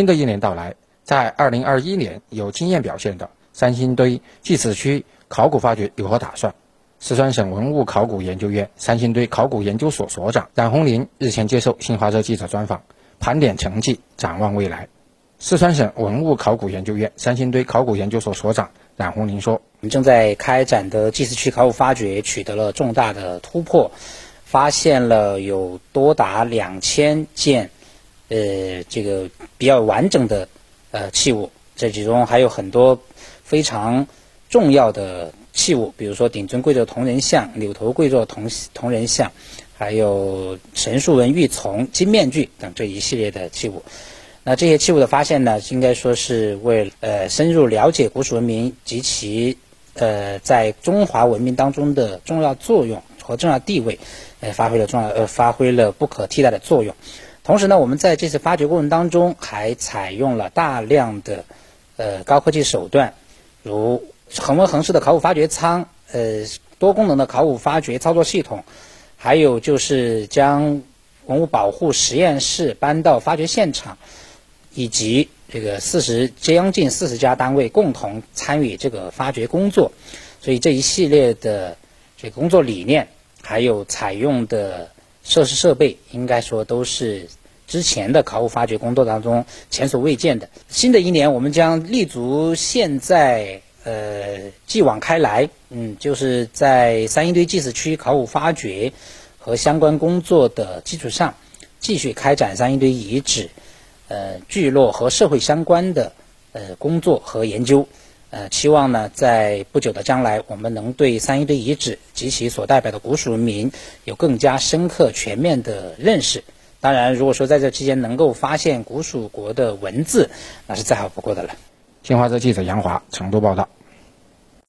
新的一年到来，在2021年有经验表现的三星堆祭祀区考古发掘有何打算？四川省文物考古研究院三星堆考古研究所所长冉红林日前接受新华社记者专访，盘点成绩，展望未来。四川省文物考古研究院三星堆考古研究所所长冉红林说：“我们正在开展的祭祀区考古发掘取得了重大的突破，发现了有多达两千件，呃，这个比较完整的呃器物，这其中还有很多非常重要的。”器物，比如说顶尊跪坐铜人像、柳头跪坐铜铜人像，还有神树纹玉琮、金面具等这一系列的器物。那这些器物的发现呢，应该说是为呃深入了解古蜀文明及其呃在中华文明当中的重要作用和重要地位，呃发挥了重要呃发挥了不可替代的作用。同时呢，我们在这次发掘过程当中还采用了大量的呃高科技手段，如。恒温恒湿的考古发掘舱，呃，多功能的考古发掘操作系统，还有就是将文物保护实验室搬到发掘现场，以及这个四十将近四十家单位共同参与这个发掘工作，所以这一系列的这个工作理念，还有采用的设施设备，应该说都是之前的考古发掘工作当中前所未见的。新的一年，我们将立足现在。呃，继往开来，嗯，就是在三星堆祭祀区考古发掘和相关工作的基础上，继续开展三星堆遗址、呃聚落和社会相关的呃工作和研究。呃，期望呢，在不久的将来，我们能对三星堆遗址及其所代表的古蜀文明有更加深刻、全面的认识。当然，如果说在这期间能够发现古蜀国的文字，那是再好不过的了。新华社记者杨华成都报道。